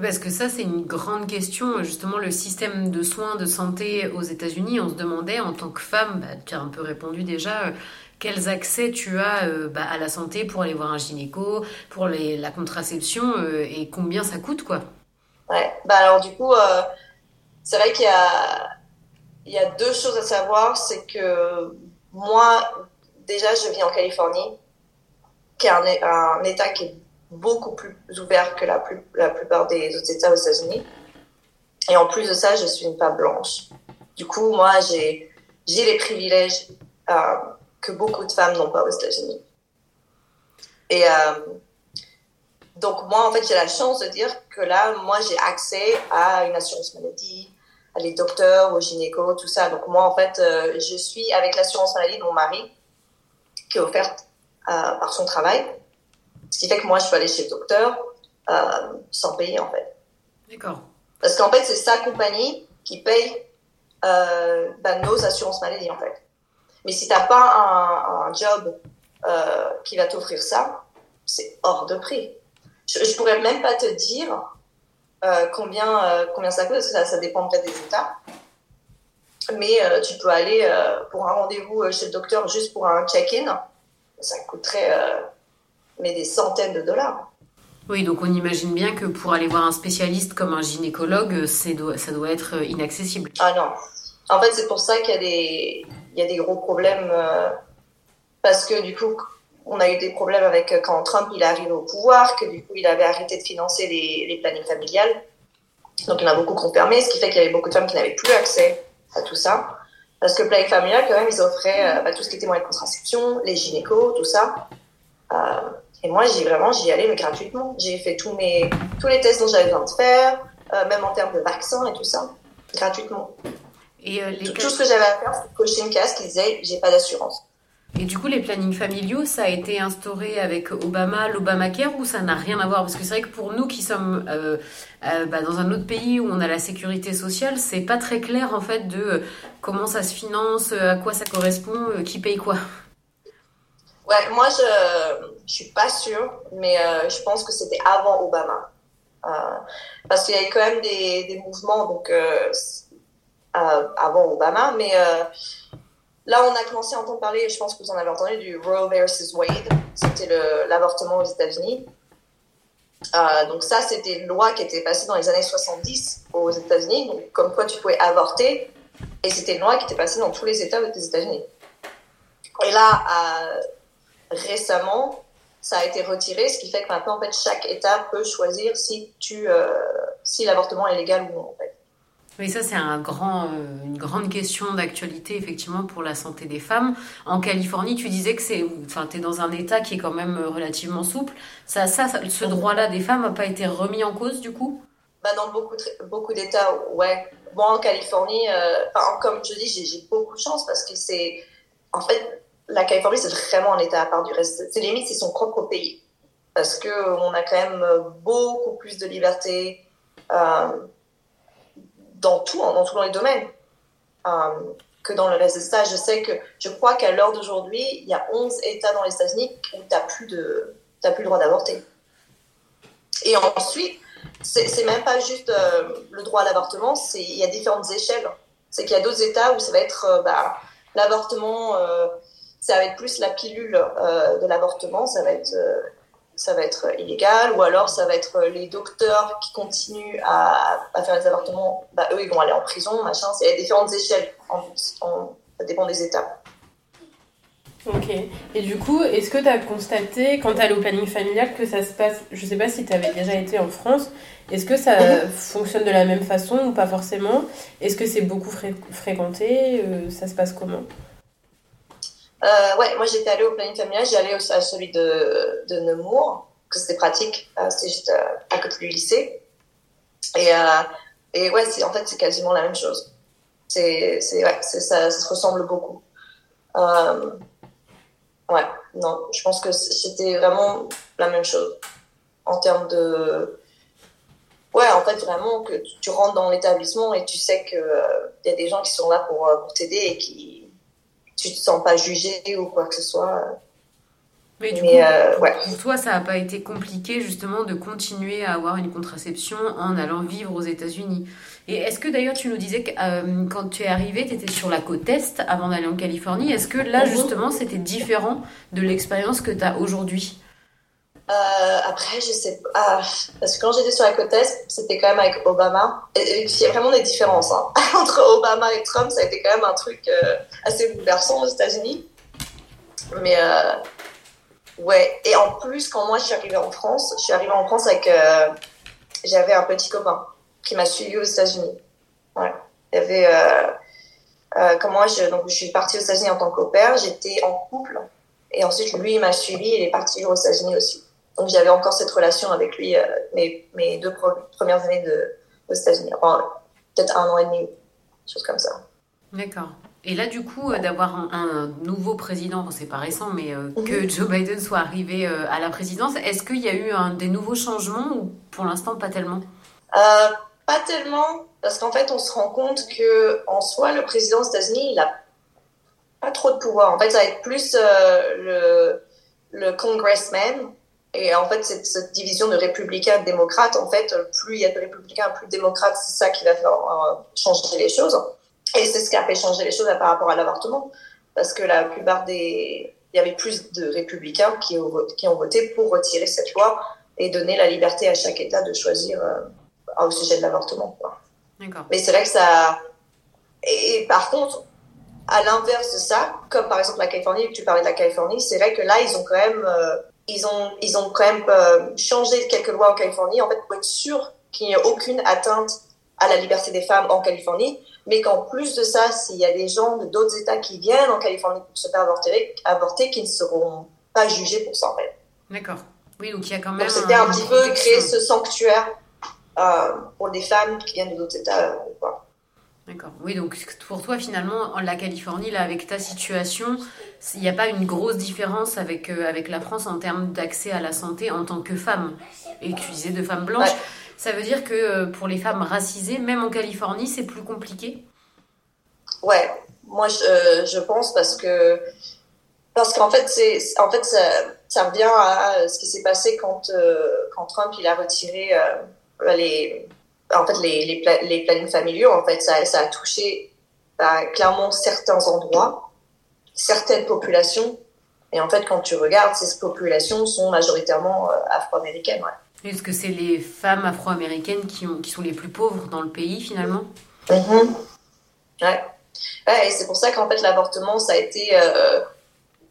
Parce que ça, c'est une grande question. Justement, le système de soins de santé aux États-Unis, on se demandait en tant que femme, bah, tu as un peu répondu déjà, euh, quels accès tu as bah, à la santé pour aller voir un gynéco, pour les, la contraception et combien ça coûte, quoi. Ouais, bah alors du coup, c'est vrai qu'il y a il y a deux choses à savoir. C'est que moi, déjà, je vis en Californie, qui est un, État qui est beaucoup plus ouvert que la, plupart des autres États aux États-Unis. Et en plus de ça, je suis une femme blanche. Du coup, moi, j'ai les privilèges euh, que beaucoup de femmes n'ont pas aux États-Unis. Et euh, donc, moi, en fait, j'ai la chance de dire que là, moi, j'ai accès à une assurance maladie, les docteurs, aux gynéco, tout ça. Donc moi, en fait, euh, je suis avec l'assurance maladie de mon mari, qui est offerte euh, par son travail. Ce qui fait que moi, je peux aller chez le docteur euh, sans payer, en fait. D'accord. Parce qu'en fait, c'est sa compagnie qui paye ben, nos assurances maladie, en fait. Mais si tu n'as pas un, un job qui va t'offrir ça, c'est hors de prix. Je, je pourrais même pas te dire euh, combien, euh, combien ça coûte, ça, ça dépend peut-être des états. Mais euh, tu peux aller pour un rendez-vous chez le docteur juste pour un check-in, ça coûterait mais des centaines de dollars. Oui, donc on imagine bien que pour aller voir un spécialiste comme un gynécologue, ça doit être inaccessible. Ah non. En fait, c'est pour ça qu'il y, y a des gros problèmes. parce que du coup, on a eu des problèmes avec euh, quand Trump il est arrivé au pouvoir, que du coup il avait arrêté de financer les, les plannings familiales. Donc il a beaucoup confirmé, ce qui fait qu'il y avait beaucoup de femmes qui n'avaient plus accès à tout ça. Parce que le planning familial, quand même, ils offraient euh, bah, tout ce qui était moyen de contraception, les gynécos, tout ça. Euh, et moi, j'ai vraiment, j'y allais mais gratuitement. J'ai fait tous mes, tous les tests dont j'avais besoin de faire, euh, même en termes de vaccins et tout ça, gratuitement. Et tout, tout, ce que j'avais à faire, c'était cocher une case qui disait j'ai pas d'assurance. Et du coup, les plannings familiaux, ça a été instauré avec Obama, l'Obamacare, ou ça n'a rien à voir? Parce que c'est vrai que pour nous qui sommes euh, euh, bah, dans un autre pays où on a la sécurité sociale, c'est pas très clair en fait de euh, comment ça se finance, à quoi ça correspond, qui paye quoi. Ouais, moi je, je suis pas sûre, mais je pense que c'était avant Obama. parce qu'il y a eu quand même des, des mouvements donc, avant Obama, mais là, on a commencé à entendre parler, je pense que vous en avez entendu, du Roe versus Wade. C'était l'avortement aux États-Unis. Euh, donc ça, c'était une loi qui était passée dans les années 70 aux États-Unis. Comme quoi tu pouvais avorter, et c'était une loi qui était passée dans tous les États des États-Unis. Et là, euh, récemment, ça a été retiré, ce qui fait que maintenant, chaque État peut choisir euh, si l'avortement est légal ou non. Oui, ça c'est un grand, euh, une grande question d'actualité effectivement pour la santé des femmes. En Californie, tu disais que c'est, enfin, es dans un État qui est quand même relativement souple. Ça, ça, ce droit-là des femmes n'a pas été remis en cause du coup? Bah, Dans beaucoup, beaucoup d'États, ouais. Moi en Californie, euh, comme je dis, j'ai beaucoup de chance parce que c'est, en fait, la Californie c'est vraiment un État à part du reste. C'est limite c'est son propre pays parce que on a quand même beaucoup plus de liberté. Euh, dans tout, dans tous les domaines, euh, que dans le reste des États. Je sais que, je crois qu'à l'heure d'aujourd'hui, il y a 11 États dans les États-Unis où tu n'as plus, plus le droit d'avorter. Et ensuite, c'est même pas juste euh, le droit à l'avortement, il y a différentes échelles. C'est qu'il y a d'autres États où ça va être euh, bah, l'avortement, ça va être plus la pilule de l'avortement, ça va être ça va être illégal, ou alors ça va être les docteurs qui continuent à, faire les avortements, bah, eux, ils vont aller en prison, machin. C'est différentes échelles, en, ça dépend des États. Ok. Et du coup, est-ce que tu as constaté, quand tu au planning familial, que ça se passe, je sais pas si tu avais déjà été en France, est-ce que ça mhm. fonctionne de la même façon ou pas forcément? Est-ce que c'est beaucoup fréquenté? Euh, Ça se passe comment? Euh, ouais, moi j'étais allée au planning familial, j'ai allé à celui de, de Nemours, que c'était pratique, euh, c'était juste euh, à côté du lycée. Et, euh, et ouais, en fait c'est quasiment la même chose. C'est, ouais, ça, ça se ressemble beaucoup. Euh, ouais, non, je pense que c'était vraiment la même chose en termes de. Ouais, en fait, vraiment, que tu, rentres dans l'établissement et tu sais qu'il il y a des gens qui sont là pour, pour t'aider et qui, tu te sens pas jugé ou quoi que ce soit. Mais du coup, euh, ouais. pour toi, ça n'a pas été compliqué justement de continuer à avoir une contraception en allant vivre aux États-Unis. Et est-ce que d'ailleurs tu nous disais que euh, quand tu es arrivé, tu étais sur la côte Est avant d'aller en Californie. Est-ce que là mhm. justement c'était différent de l'expérience que tu as aujourd'hui? Euh, après, je sais pas. Ah, parce que quand j'étais sur la côte Est, c'était quand même avec Obama. Il y a vraiment des différences. Hein. Entre Obama et Trump, ça a été quand même un truc euh, assez bouleversant aux États-Unis. Mais euh, ouais. Et en plus, quand moi je suis arrivée en France, je suis arrivée en France avec. Euh, j'avais un petit copain qui m'a suivi aux États-Unis. Ouais. Il y avait. Euh, comme moi, je, donc, je suis partie aux États-Unis en tant qu'opère, j'étais en couple. Et ensuite, lui, il m'a suivi, il est parti aux États-Unis aussi. Donc j'avais encore cette relation avec lui euh, mes, mes, deux premières années de, aux États-Unis. Enfin, peut-être un an et demi, chose comme ça. D'accord. Et là, du coup, euh, d'avoir un, nouveau président, c'est pas récent, mais euh, mhm. que Joe Biden soit arrivé à la présidence, est-ce qu'il y a eu un, des nouveaux changements ou pour l'instant pas tellement? Pas tellement, parce qu'en fait, on se rend compte que en soi, le président des États-Unis, il a pas trop de pouvoir. En fait, ça va être plus le, le congressman et en fait, cette, cette division de républicains démocrates, en fait, plus il y a de républicains, plus de démocrates, c'est ça qui va faire euh, changer les choses. Et c'est ce qui a fait changer les choses par rapport à l'avortement. Parce que la plupart des. Il y avait plus de républicains qui ont, qui ont voté pour retirer cette loi et donner la liberté à chaque État de choisir euh, au sujet de l'avortement. Mais c'est vrai que ça. Et, et par contre, à l'inverse de ça, comme par exemple la Californie, tu parlais de la Californie, c'est vrai que là, ils ont quand même. Euh, ils ont, ils ont quand même euh, changé quelques lois en Californie, en fait, pour être sûr qu'il n'y ait aucune atteinte à la liberté des femmes en Californie, mais qu'en plus de ça, s'il y a des gens de d'autres États qui viennent en Californie pour se faire avorter, avorter qui ne seront pas jugés pour ça, en fait. D'accord. Oui, donc il y a quand même. C'était un, petit peu créer ce sanctuaire euh, pour des femmes qui viennent de d'autres États. Euh, D'accord. Oui, donc pour toi, finalement, la Californie, là, avec ta situation, il n'y a pas une grosse différence avec, euh, avec la France en termes d'accès à la santé en tant que femme. Et tu disais de femmes blanches. Ça veut dire que euh, pour les femmes racisées, même en Californie, c'est plus compliqué? Ouais, moi je, euh, je, pense parce que parce qu'en fait c'est en fait ça, ça, revient à ce qui s'est passé quand quand Trump il a retiré les en fait, les, les, les plannings familiaux, en fait, ça, ça a touché bah, clairement certains endroits certaines populations. Et en fait, quand tu regardes, ces populations sont majoritairement afro-américaines. Est-ce que c'est les femmes afro-américaines qui, qui sont les plus pauvres dans le pays finalement? Mm-hmm. Ouais. ouais. et c'est pour ça qu'en fait l'avortement ça a été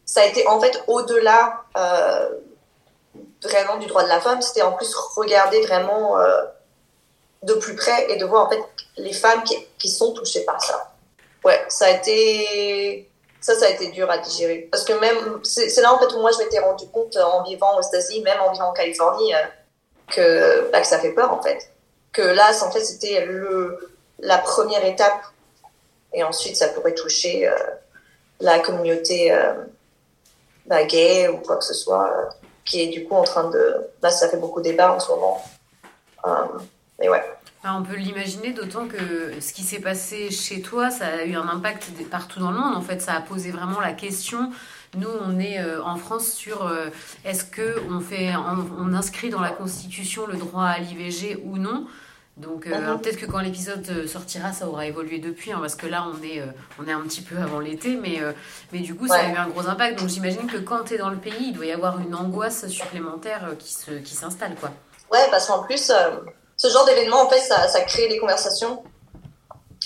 ça a été en fait au-delà vraiment du droit de la femme, c'était en plus regarder vraiment euh, de plus près et de voir en fait les femmes qui, qui, sont touchées par ça. Ouais, ça a été ça, ça a été dur à digérer parce que même c'est là en fait où moi je m'étais rendu compte en vivant aux États-Unis, même en vivant en Californie, euh, que bah, que ça fait peur en fait. Que là, en fait, c'était la première étape et ensuite ça pourrait toucher euh, la communauté bah, gay ou quoi que ce soit qui est du coup en train de. Là, ça fait beaucoup débat en ce moment. Euh, mais ouais. On peut l'imaginer, d'autant que ce qui s'est passé chez toi, ça a eu un impact partout dans le monde. En fait, ça a posé vraiment la question. Nous, on est euh, en France sur euh, est-ce que on fait, on, inscrit dans la Constitution le droit à l'IVG ou non? Donc euh, mhm. peut-être que quand l'épisode sortira, ça aura évolué depuis, hein, parce que là on est, euh, on est un petit peu avant l'été, mais, mais du coup ça a eu un gros impact. Donc j'imagine que quand tu es dans le pays, il doit y avoir une angoisse supplémentaire qui, se, qui s'installe. quoi. Ouais, parce qu'en plus, ce genre d'événement, en fait, ça, crée des conversations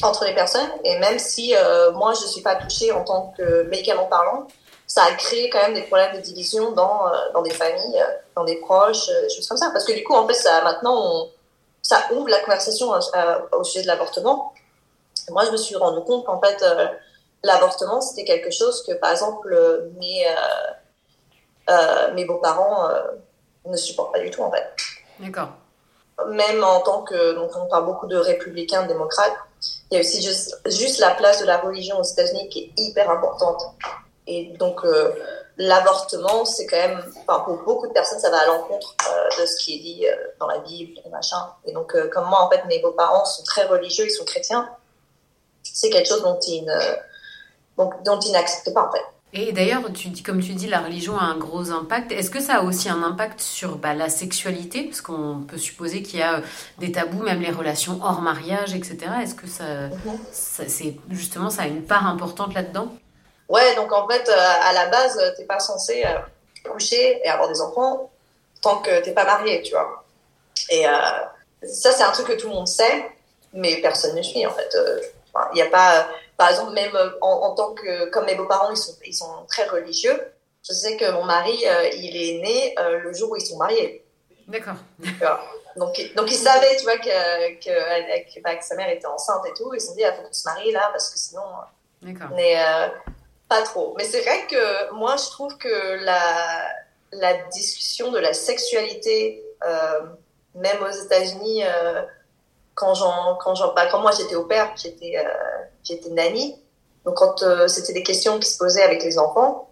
entre les personnes. Et même si moi je ne suis pas touchée en tant que médicament parlant, ça a créé quand même des problèmes de division dans, dans des familles, dans des proches, choses comme ça. Parce que du coup, en fait, ça, maintenant, on ça ouvre la conversation euh, au sujet de l'avortement. Moi, je me suis rendu compte qu'en fait, euh, l'avortement, c'était quelque chose que, par exemple, mes, euh, mes beaux-parents ne supportent pas du tout, en fait. D'accord. Même en tant que, donc on parle beaucoup de républicains, démocrates, il y a aussi juste, juste la place de la religion aux États-Unis qui est hyper importante. Et donc, l'avortement, c'est quand même, enfin, pour beaucoup de personnes, ça va à l'encontre euh, de ce qui est dit euh, dans la Bible et machin. Et donc, euh, comme moi, en fait, mes beaux-parents sont très religieux, ils sont chrétiens, c'est quelque chose dont ils, donc, dont n'acceptent pas, en fait. Et d'ailleurs, tu dis, comme tu dis, la religion a un gros impact. Est-ce que ça a aussi un impact sur bah, la sexualité? Parce qu'on peut supposer qu'il y a des tabous, même les relations hors mariage, etc. Est-ce que ça, mm-hmm. ça c'est justement, ça a une part importante là-dedans? Ouais, donc en fait, euh, à la base, euh, t'es pas censé euh, coucher et avoir des enfants tant que t'es pas marié, tu vois. Et ça, c'est un truc que tout le monde sait, mais personne ne suit, en fait. Il n'y a pas, par exemple, même en, tant que, comme mes beaux-parents, ils sont, ils sont très religieux. Je sais que mon mari, il est né le jour où ils sont mariés. D'accord. Donc, donc ils savaient, tu vois, que, que, bah, que, sa mère était enceinte et tout. Ils se sont dit, il ah, faut qu'on se marie là, parce que sinon. D'accord. Mais pas trop. Mais c'est vrai que moi, je trouve que la, la discussion de la sexualité, euh, même aux États-Unis, euh, quand j'en, quand j'en, bah, quand moi j'étais au père, j'étais, euh, j'étais nanny. Donc quand euh, c'était des questions qui se posaient avec les enfants,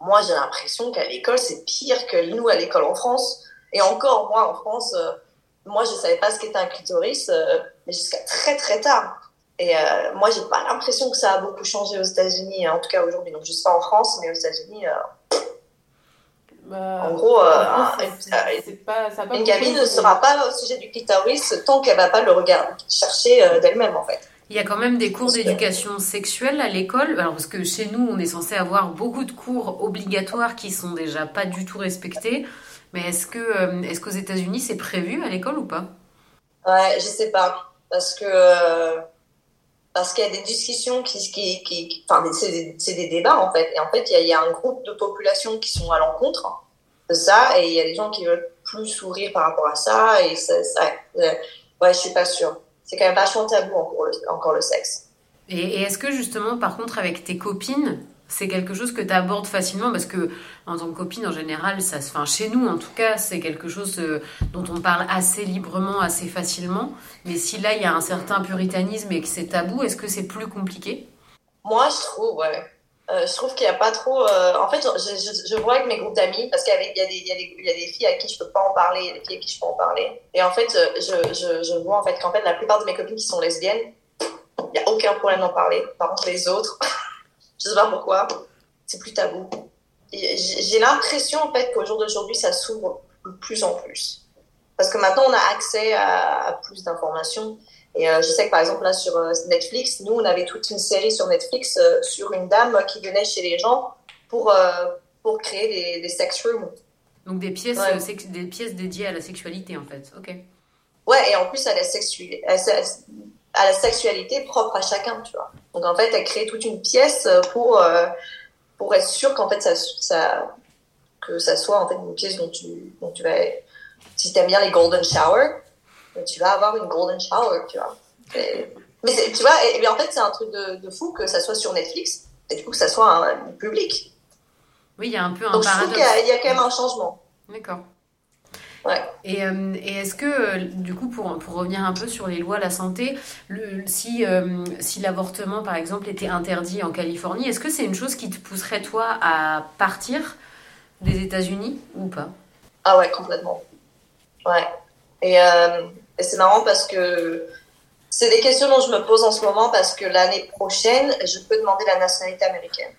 moi j'ai l'impression qu'à l'école c'est pire que nous à l'école en France. Et encore moi en France, euh, moi je savais pas ce qu'était un clitoris, mais jusqu'à très très tard. Et euh, moi, j'ai pas l'impression que ça a beaucoup changé aux États-Unis, hein, en tout cas aujourd'hui. Donc, je sais pas en France, mais aux États-Unis, euh, bah, en gros, euh, une gamine ne sera pas au sujet du clitoris tant qu'elle va pas le regarder, chercher euh, d'elle-même, en fait. Il y a quand même des cours d'éducation sexuelle à l'école, alors parce que chez nous, on est censé avoir beaucoup de cours obligatoires qui sont déjà pas du tout respectés. Mais est-ce que, est-ce qu'aux États-Unis, c'est prévu à l'école ou pas? Ouais, je sais pas, parce que parce qu'il y a des discussions qui, qui, enfin, c'est des, des, débats en fait. Et en fait, il y, a, il y, a, un groupe de population qui sont à l'encontre de ça, et il y a des gens qui veulent plus sourire par rapport à ça. Et ça, ça euh, ouais, je suis pas sûre. C'est quand même vachement tabou encore le, encore le sexe. Et, et est-ce que justement, par contre, avec tes copines, c'est quelque chose que tu abordes facilement? Parce que en tant que copine en général ça se enfin chez nous en tout cas c'est quelque chose euh, dont on parle assez librement assez facilement mais si là il y a un certain puritanisme et que c'est tabou est-ce que c'est plus compliqué? Moi je trouve ouais euh, je trouve qu'il n'y a pas trop euh, en fait je, vois avec mes groupes d'amis parce qu'il y, y, a des filles à qui je peux pas en parler il y a des filles à qui je peux en parler et en fait je, vois en fait qu'en fait la plupart de mes copines qui sont lesbiennes il n'y a aucun problème d'en parler par contre les autres Je sais pas pourquoi. C'est plus tabou. J'ai l'impression, en fait, qu'au jour d'aujourd'hui, ça s'ouvre de plus en plus. Parce que maintenant, on a accès à, plus d'informations. Et je sais que par exemple là sur Netflix, nous on avait toute une série sur Netflix sur une dame qui venait chez les gens pour, pour créer des, des sex rooms. Donc des pièces, des pièces dédiées à la sexualité en fait, ok. Ouais, et en plus à la, à la sexualité propre à chacun, tu vois. Donc en fait, elle crée toute une pièce pour, pour être sûr qu'en fait ça, ça, que ça soit en fait une pièce dont tu, dont tu vas. Si tu aimes bien les golden shower, ben, tu vas avoir une golden shower, tu vois. mais tu vois, et, en fait, c'est un truc de, de, fou que ça soit sur Netflix et du coup que ça soit un, public. Oui, il y a un peu un Donc, paradoxe. Je trouve qu'il y, a quand même un changement. D'accord. Ouais. Et, euh, et est-ce que, euh, du coup, pour, pour revenir un peu sur les lois la santé, le, si, euh, si l'avortement, par exemple, était interdit en Californie, est-ce que c'est une chose qui te pousserait, toi, à partir des États-Unis ou pas? Ah ouais, complètement. Ouais. Et, euh, et c'est marrant parce que c'est des questions dont je me pose en ce moment parce que l'année prochaine, je peux demander la nationalité américaine.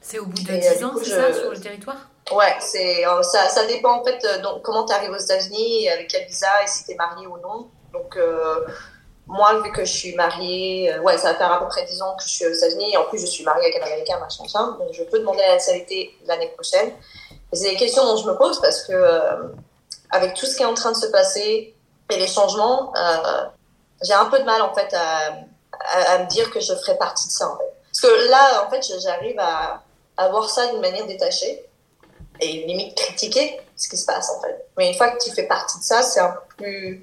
C'est au bout de 10 ans, c'est ça, sur le territoire? Ouais, c'est ça, ça dépend en fait donc comment tu arrives aux États-Unis, avec quel visa et si tu es marié ou non. Donc euh, moi vu que je suis mariée, euh, ouais, ça va faire à peu près 10 ans que je suis aux États-Unis et en plus je suis mariée avec un américain machin ça, donc je peux demander la nationalité l'année prochaine. C'est des questions dont je me pose parce que euh, avec tout ce qui est en train de se passer et les changements, euh, j'ai un peu de mal en fait à, me dire que je ferai partie de ça en fait. Parce que là en fait j'arrive à voir ça d'une manière détachée et limite critiquer ce qui se passe en fait. Mais une fois que tu fais partie de ça, c'est un peu plus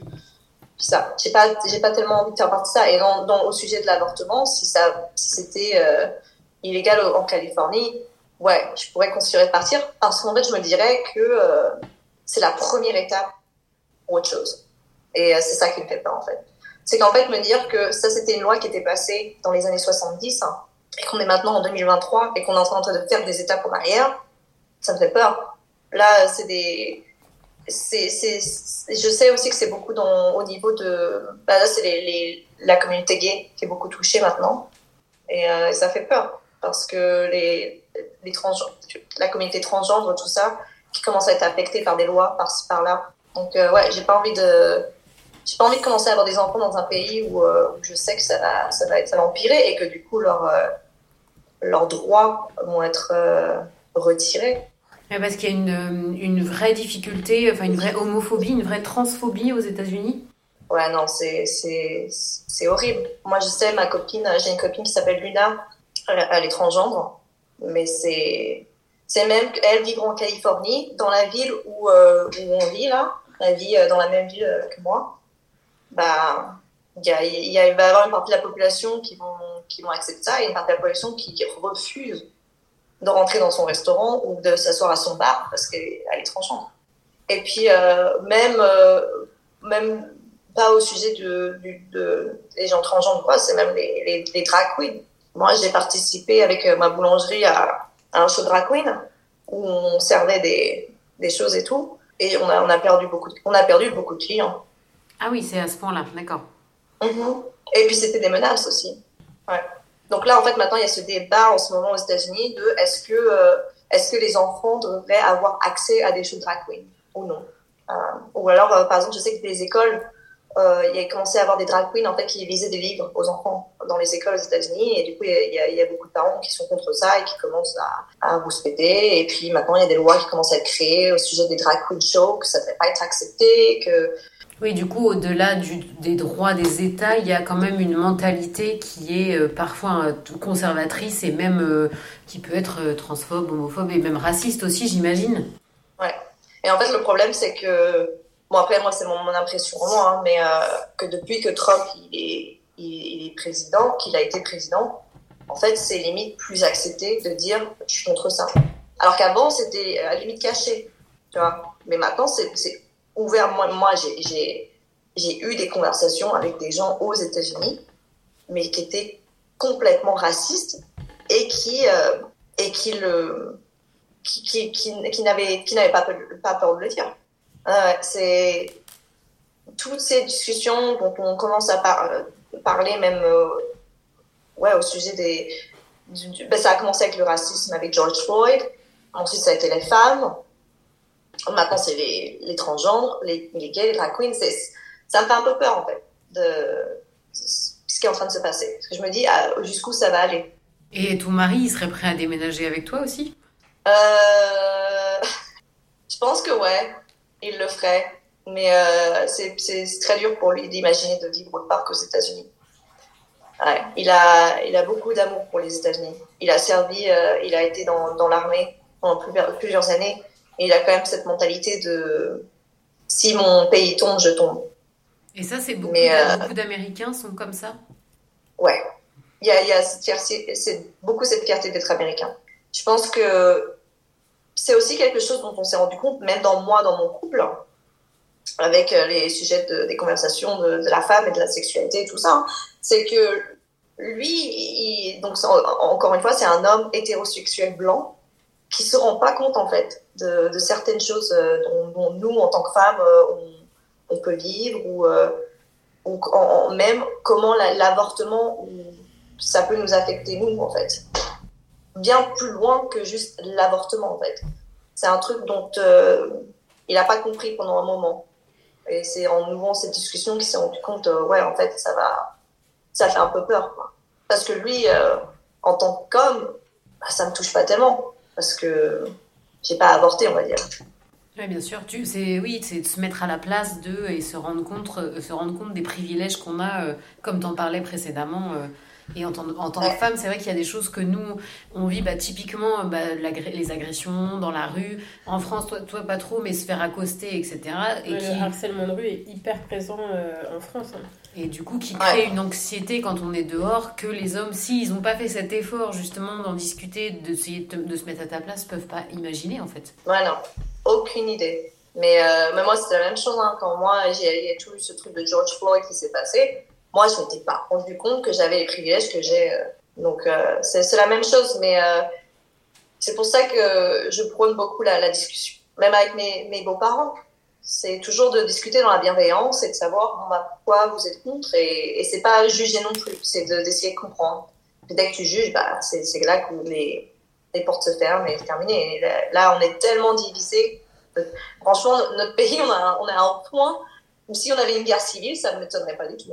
ça. J'ai pas, j'ai pas tellement envie de faire partie de ça. Et dans, au sujet de l'avortement, si ça, c'était euh, illégal en Californie, ouais, je pourrais considérer de partir parce qu'en fait, je me dirais que euh, c'est la première étape pour autre chose. Et euh, c'est ça qui me fait peur en fait. C'est qu'en fait, me dire que ça, c'était une loi qui était passée dans les années 70 hein, et qu'on est maintenant en 2023 et qu'on est en train de faire des étapes en arrière ça me fait peur. Là, c'est des. Je sais aussi que c'est beaucoup au niveau de. Bah là, c'est la communauté gay qui est beaucoup touchée maintenant. Et, euh, ça fait peur. Parce que les, trans, la communauté transgenre, tout ça, qui commence à être affectée par des lois par-ci, par-là. Donc, euh, ouais, j'ai pas envie de. J'ai pas envie de commencer à avoir des enfants dans un pays où, euh, je sais que ça va, ça va, être, ça va empirer et que du coup, leurs, euh, leurs droits vont être retirés parce qu'il y a une, une, vraie difficulté, enfin une vraie homophobie, une vraie transphobie aux États-Unis. Ouais, non, c'est, horrible. Moi, je sais, ma copine, j'ai une copine qui s'appelle Luna, elle, est transgendre, mais c'est, même qu'elle vit en Californie, dans la ville où, euh, où on vit là, elle vit euh, dans la même ville euh, que moi. Bah, il a, y il va y avoir une partie de la population qui vont, qui vont accepter ça et une partie de la population qui refuse de rentrer dans son restaurant ou de s'asseoir à son bar parce qu'elle est tranchante. Et puis, euh, même, euh, même pas au sujet de, de, des gens transgenres quoi, c'est même les, les, les, drag queens. Moi, j'ai participé avec euh, ma boulangerie à, un show drag queen où on servait des, des choses et tout. Et on a, on a, perdu, beaucoup de, on a perdu beaucoup de clients. Ah oui, c'est à ce point-là, d'accord. Mm-hmm. Et puis, c'était des menaces aussi. Ouais. Donc là, en fait, maintenant, il y a ce débat en ce moment aux États-Unis de est-ce que, euh, est-ce que les enfants devraient avoir accès à des shows drag queen ou non? Euh, Ou alors, euh, par exemple, je sais que les écoles, euh, il y a commencé à avoir des drag queens en fait qui lisaient des livres aux enfants dans les écoles aux États-Unis et du coup, il y, a, il y, a, beaucoup de parents qui sont contre ça et qui commencent à, à vous péter. Et puis maintenant, il y a des lois qui commencent à être créées au sujet des drag queen shows, que ça ne devrait pas être accepté, que oui, du coup, au-delà des droits des États, il y a quand même une mentalité qui est euh, parfois euh, conservatrice et même euh, qui peut être transphobe, homophobe et même raciste aussi, j'imagine. Ouais. Et en fait, le problème, c'est que, bon, après, moi, c'est mon, impression, moi, hein, mais que depuis que Trump il est, il, est président, qu'il a été président, en fait, c'est limite plus accepté de dire je suis contre ça. Alors qu'avant, c'était à la limite caché, tu vois. Mais maintenant, c'est ouvert. Moi, moi j'ai eu des conversations avec des gens aux États-Unis, mais qui étaient complètement racistes et qui, euh, et qui, le, qui, qui, qui, qui n'avaient pas peur de le dire. Euh, c'est toutes ces discussions dont on commence à parler même euh, ouais, au sujet des... ben, ça a commencé avec le racisme avec George Floyd, ensuite ça a été les femmes, Maintenant, c'est les, les transgenres, les, les gays, les drag queens. Ça me fait un peu peur, en fait, de, ce qui est en train de se passer. Parce que je me dis ah, jusqu'où ça va aller? Et ton mari, il serait prêt à déménager avec toi aussi? Euh... Je pense que ouais, il le ferait. Mais euh, c'est très dur pour lui d'imaginer de vivre autre part qu'aux États-Unis. Ouais, il, a, il a beaucoup d'amour pour les États-Unis. Il a servi, euh, il a été dans, dans l'armée pendant plusieurs années. Et il a quand même cette mentalité de si mon pays tombe, je tombe. Et ça, c'est beaucoup, euh, beaucoup d'Américains sont comme ça? Ouais. Il y a, il y a c'est beaucoup cette fierté d'être américain. Je pense que c'est aussi quelque chose dont on s'est rendu compte, même dans moi, dans mon couple, avec euh, les sujets de, des conversations de, la femme et de la sexualité et tout ça, c'est que lui, donc encore une fois, c'est un homme hétérosexuel blanc qui se rend pas compte en fait de, certaines choses euh, dont, nous, en tant que femmes, euh, on, peut vivre ou, même comment l'avortement ça peut nous affecter nous en fait bien plus loin que juste l'avortement en fait c'est un truc dont il n'a pas compris pendant un moment et c'est en ouvrant cette discussion qu'il s'est rendu compte, euh, ouais, en fait, ça va, ça fait un peu peur. Parce que lui, euh, en tant qu'homme, bah, ça me touche pas tellement, parce que j'ai pas avorté, on va dire. Oui, bien sûr. Tu, c'est, oui, c'est de se mettre à la place d'eux et se rendre compte, euh, se rendre compte des privilèges qu'on a, comme tu en parlais précédemment. Et en tant, en tant que femme, c'est vrai qu'il y a des choses que nous, on vit bah, typiquement bah, les agressions dans la rue. En France, toi, toi pas trop, mais se faire accoster, etc. Et qui... Le harcèlement de rue est hyper présent euh, en France. Hein. Et du coup, qui crée une anxiété quand on est dehors que les hommes, s'ils n'ont pas fait cet effort justement d'en discuter, d'essayer de, de, se mettre à ta place, peuvent pas imaginer en fait. Ouais, non, aucune idée. Mais, euh, mais moi, c'était la même chose hein. quand moi, j'ai tout eu ce truc de George Floyd qui s'est passé moi, je m'étais pas rendu compte que j'avais les privilèges que j'ai. Euh. Donc, euh, c'est la même chose, mais euh, c'est pour ça que je prône beaucoup la, discussion, même avec mes, beaux-parents. C'est toujours de discuter dans la bienveillance et de savoir bon, bah, pourquoi vous êtes contre. Et, et c'est pas juger non plus, c'est d'essayer de, comprendre. dès que tu juges, bah, c'est là que les, portes se ferment et c'est terminé. Et là, on est tellement divisés. Franchement, notre pays, on a, on a un point où si on avait une guerre civile, ça ne m'étonnerait pas du tout.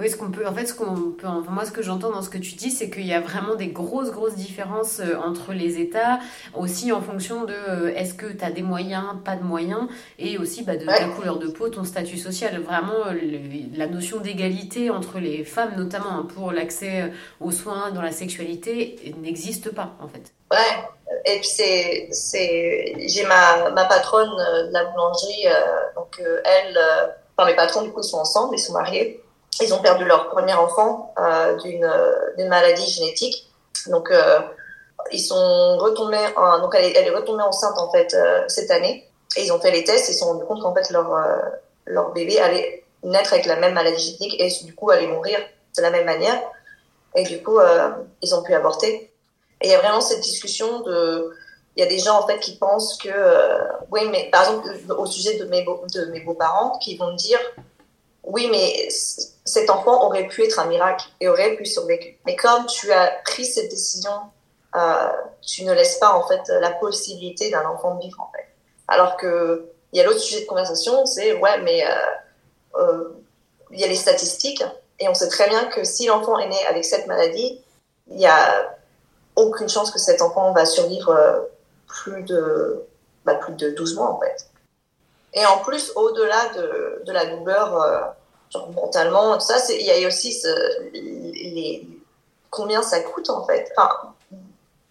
Oui, ce qu'on peut, en fait, ce qu'on peut, moi, ce que j'entends dans ce que tu dis, c'est qu'il y a vraiment des grosses, grosses différences euh, entre les États, aussi en fonction de euh, est-ce que tu as des moyens, pas de moyens, et aussi bah, de ta couleur de peau, ton statut social. Vraiment, euh, la notion d'égalité entre les femmes, notamment hein, pour l'accès aux soins dans la sexualité, n'existe pas, en fait. Ouais, et puis c'est, c'est, j'ai ma, ma patronne de la boulangerie, donc elle, enfin mes patrons du coup sont ensemble, ils sont mariés ils ont perdu leur premier enfant euh, d'une maladie génétique. Donc, euh, ils sont retombés, donc elle est, retombée enceinte en fait euh, cette année. Et ils ont fait les tests et se sont rendus compte qu'en fait leur, euh, leur bébé allait naître avec la même maladie génétique et du coup allait mourir de la même manière. Et du coup, euh, ils ont pu avorter. Et il y a vraiment cette discussion de, il y a des gens en fait qui pensent que, oui, mais par exemple au sujet de mes beaux, de mes beaux-parents, qui vont me dire, oui, mais cet enfant aurait pu être un miracle et aurait pu survivre. Mais comme tu as pris cette décision, euh, tu ne laisses pas en fait la possibilité d'un enfant de vivre. Alors que il y a l'autre sujet de conversation, c'est ouais, mais euh, euh, il y a les statistiques et on sait très bien que si l'enfant est né avec cette maladie, il n'y a aucune chance que cet enfant va survivre plus de bah, plus de 12 mois en fait. Et en plus, au-delà de, de la douleur, genre mentalement, tout ça, il y a aussi ce, les, combien ça coûte en fait. Enfin,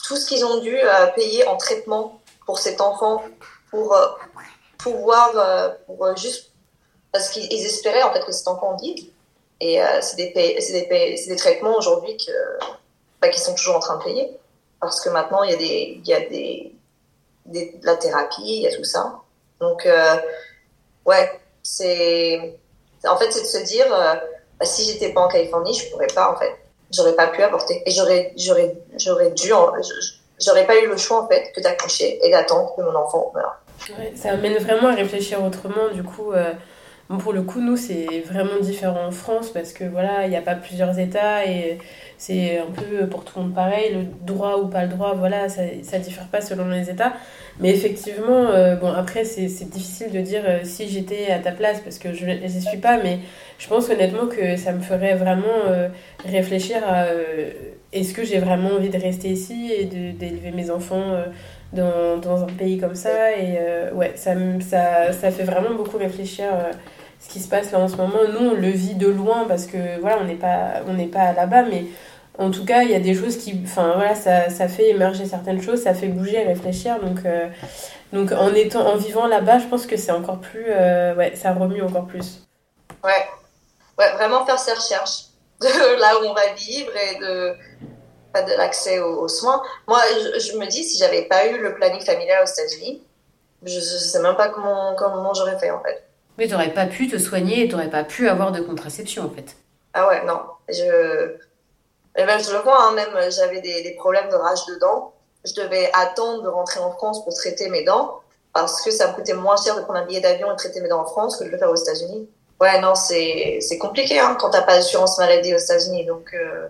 tout ce qu'ils ont dû euh, payer en traitement pour cet enfant, pour euh, pouvoir, euh, pour juste, parce qu'ils espéraient en fait que cet enfant vive. Et c'est des, des, des, traitements aujourd'hui que, bah, qu'ils sont toujours en train de payer. Parce que maintenant, il y a des, il y a des, des, de la thérapie, il y a tout ça. Donc, ouais, c'est. En fait, c'est de se dire, euh, bah, si j'étais pas en Californie, je pourrais pas, en fait. J'aurais pas pu avorter. Et j'aurais, j'aurais, j'aurais dû, j'aurais pas eu le choix, en fait, que d'accoucher et d'attendre que mon enfant meure. Ça amène vraiment à réfléchir autrement, du coup. Euh, pour le coup, nous, c'est vraiment différent en France parce que voilà, il n'y a pas plusieurs États et c'est un peu pour tout le monde pareil, le droit ou pas le droit, voilà, ça, ça diffère pas selon les États. Mais effectivement, euh, bon, après, c'est difficile de dire euh, si j'étais à ta place, parce que je n'y suis pas, mais je pense honnêtement que ça me ferait vraiment euh, réfléchir à est-ce que j'ai vraiment envie de rester ici et d'élever mes enfants dans, dans, un pays comme ça. Et ouais, ça, ça, ça fait vraiment beaucoup réfléchir ce qui se passe là en ce moment. Nous, on le vit de loin parce que voilà, on n'est pas, pas là-bas, mais en tout cas, il y a des choses qui. Enfin, voilà, ça, ça fait émerger certaines choses, ça fait bouger, réfléchir. Donc, euh, donc en, étant, en vivant là-bas, je pense que c'est encore plus. Euh, ouais, ça remue encore plus. Ouais. Ouais, vraiment faire ses recherches de là où on va vivre et de, de l'accès aux, soins. Moi, je, me dis, si j'avais pas eu le planning familial aux États-Unis, je, ne sais même pas comment, comment j'aurais fait en fait. Mais tu n'aurais pas pu te soigner et tu n'aurais pas pu avoir de contraception en fait. Ah ouais, non. Je et même, je le vois, hein, même euh, j'avais des, des, problèmes de rage de dents. Je devais attendre de rentrer en France pour traiter mes dents parce que ça me coûtait moins cher de prendre un billet d'avion et traiter mes dents en France que de le faire aux États-Unis. Ouais, non, c'est compliqué hein, quand t'as pas d'assurance maladie aux États-Unis. Donc, euh,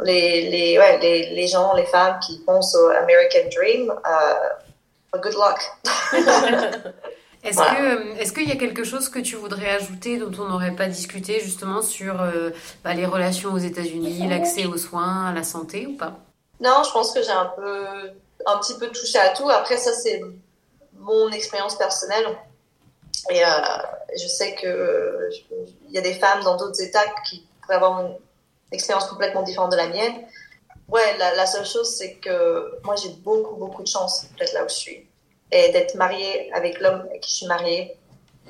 les, les, ouais, les, les, gens, les femmes qui pensent au American Dream, euh, good luck. Est-ce que est-ce qu'il y a quelque chose que tu voudrais ajouter dont on n'aurait pas discuté justement sur euh, bah, les relations aux États-Unis, l'accès aux soins, à la santé ou pas? Non, je pense que j'ai un peu un petit peu touché à tout. Après ça c'est mon expérience personnelle. Et euh, je sais que il y a des femmes dans d'autres États qui pourraient avoir une expérience complètement différente de la mienne. Ouais, la, la seule chose c'est que moi j'ai beaucoup beaucoup de chance d'être là où je suis et d'être mariée avec l'homme avec qui je suis mariée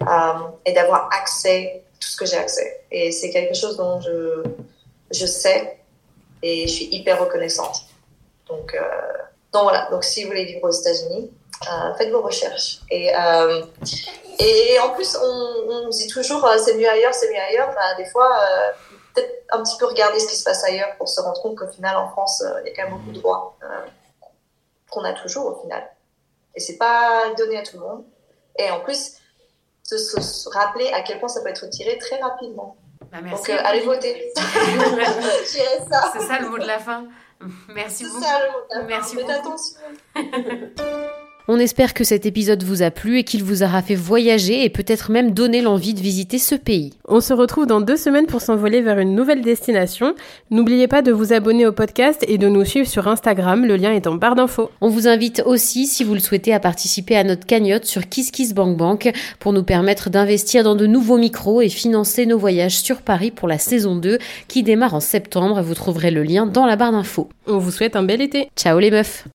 euh, et d'avoir accès à tout ce que j'ai accès. Et c'est quelque chose dont je, je sais et je suis hyper reconnaissante. Donc, euh, donc voilà, donc si vous voulez vivre aux États-Unis, euh, faites vos recherches. Et, et en plus, on, on dit toujours c'est mieux ailleurs, c'est mieux ailleurs. Bah, des fois, peut-être un petit peu regarder ce qui se passe ailleurs pour se rendre compte qu'au final, en France, il y a quand même beaucoup de droits qu'on a toujours au final. Et c'est pas donné à tout le monde. Et en plus, de se rappeler à quel point ça peut être tiré très rapidement. Bah, Donc, euh, allez voter. C'est ça le mot de la fin. Merci beaucoup. Ça le mot de la fin. Merci Faites attention. On espère que cet épisode vous a plu et qu'il vous aura fait voyager et peut-être même donner l'envie de visiter ce pays. On se retrouve dans deux semaines pour s'envoler vers une nouvelle destination. N'oubliez pas de vous abonner au podcast et de nous suivre sur Instagram, le lien est en barre d'infos. On vous invite aussi, si vous le souhaitez, à participer à notre cagnotte sur KissKissBankBank pour nous permettre d'investir dans de nouveaux micros et financer nos voyages sur Paris pour la saison 2 qui démarre en septembre. Vous trouverez le lien dans la barre d'infos. On vous souhaite un bel été. Ciao les meufs